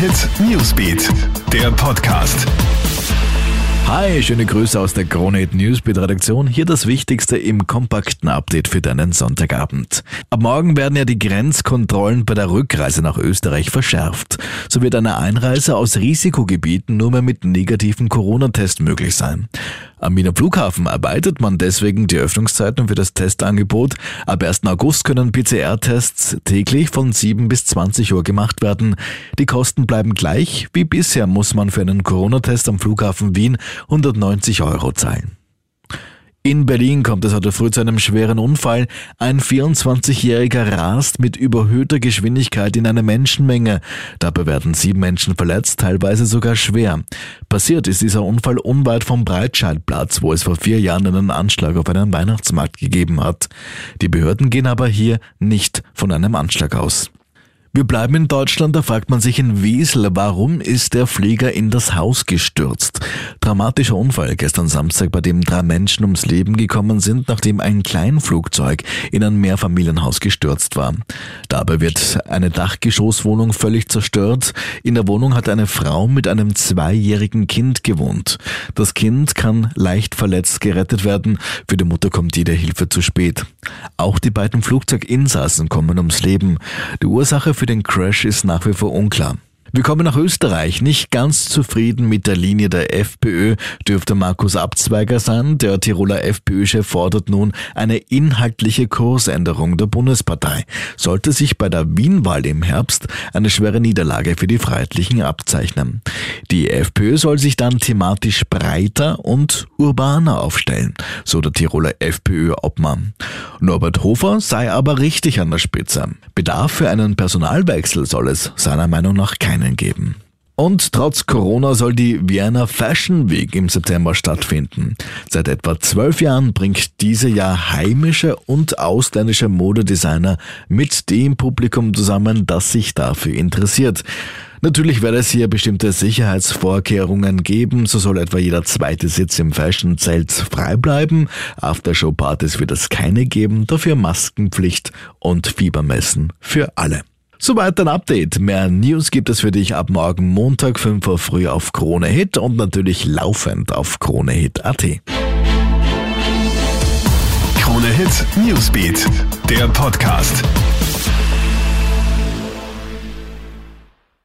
Hit Newsbeat, der Podcast. Hi, schöne Grüße aus der Kronehit Newsbeat Redaktion. Hier das Wichtigste im kompakten Update für deinen Sonntagabend. Ab morgen werden ja die Grenzkontrollen bei der Rückreise nach Österreich verschärft. So wird eine Einreise aus Risikogebieten nur mehr mit negativen Corona-Test möglich sein. Am Wiener Flughafen erweitert man deswegen die Öffnungszeiten für das Testangebot. Ab 1. August können PCR-Tests täglich von 7 bis 20 Uhr gemacht werden. Die Kosten bleiben gleich. Wie bisher muss man für einen Corona-Test am Flughafen Wien 190 Euro zahlen. In Berlin kommt es heute früh zu einem schweren Unfall. Ein 24-Jähriger rast mit überhöhter Geschwindigkeit in eine Menschenmenge. Dabei werden sieben Menschen verletzt, teilweise sogar schwer. Passiert ist dieser Unfall unweit vom Breitscheidplatz, wo es vor vier Jahren einen Anschlag auf einen Weihnachtsmarkt gegeben hat. Die Behörden gehen aber hier nicht von einem Anschlag aus. Wir bleiben in Deutschland, da fragt man sich in Wiesel, warum ist der Flieger in das Haus gestürzt? Dramatischer Unfall gestern Samstag, bei dem drei Menschen ums Leben gekommen sind, nachdem ein Kleinflugzeug in ein Mehrfamilienhaus gestürzt war. Dabei wird eine Dachgeschosswohnung völlig zerstört. In der Wohnung hat eine Frau mit einem zweijährigen Kind gewohnt. Das Kind kann leicht verletzt gerettet werden. Für die Mutter kommt jede Hilfe zu spät. Auch die beiden Flugzeuginsassen kommen ums Leben. Die Ursache für den Crash ist nach wie vor unklar. Wir kommen nach Österreich. Nicht ganz zufrieden mit der Linie der FPÖ dürfte Markus Abzweiger sein. Der Tiroler FPÖ-Chef fordert nun eine inhaltliche Kursänderung der Bundespartei. Sollte sich bei der Wienwahl im Herbst eine schwere Niederlage für die Freiheitlichen abzeichnen. Die FPÖ soll sich dann thematisch breiter und urbaner aufstellen, so der Tiroler FPÖ-Obmann. Norbert Hofer sei aber richtig an der Spitze. Bedarf für einen Personalwechsel soll es seiner Meinung nach keinen keinen geben. Und trotz Corona soll die Vienna Fashion Week im September stattfinden. Seit etwa zwölf Jahren bringt diese Jahr heimische und ausländische Modedesigner mit dem Publikum zusammen, das sich dafür interessiert. Natürlich wird es hier bestimmte Sicherheitsvorkehrungen geben. So soll etwa jeder zweite Sitz im Fashion-Zelt frei bleiben. Aftershow-Partys wird es keine geben. Dafür Maskenpflicht und Fiebermessen für alle. Soweit ein Update. Mehr News gibt es für dich ab morgen Montag 5 Uhr früh auf Krone Hit und natürlich laufend auf KroneHit.at. Krone Hit Newsbeat, der Podcast.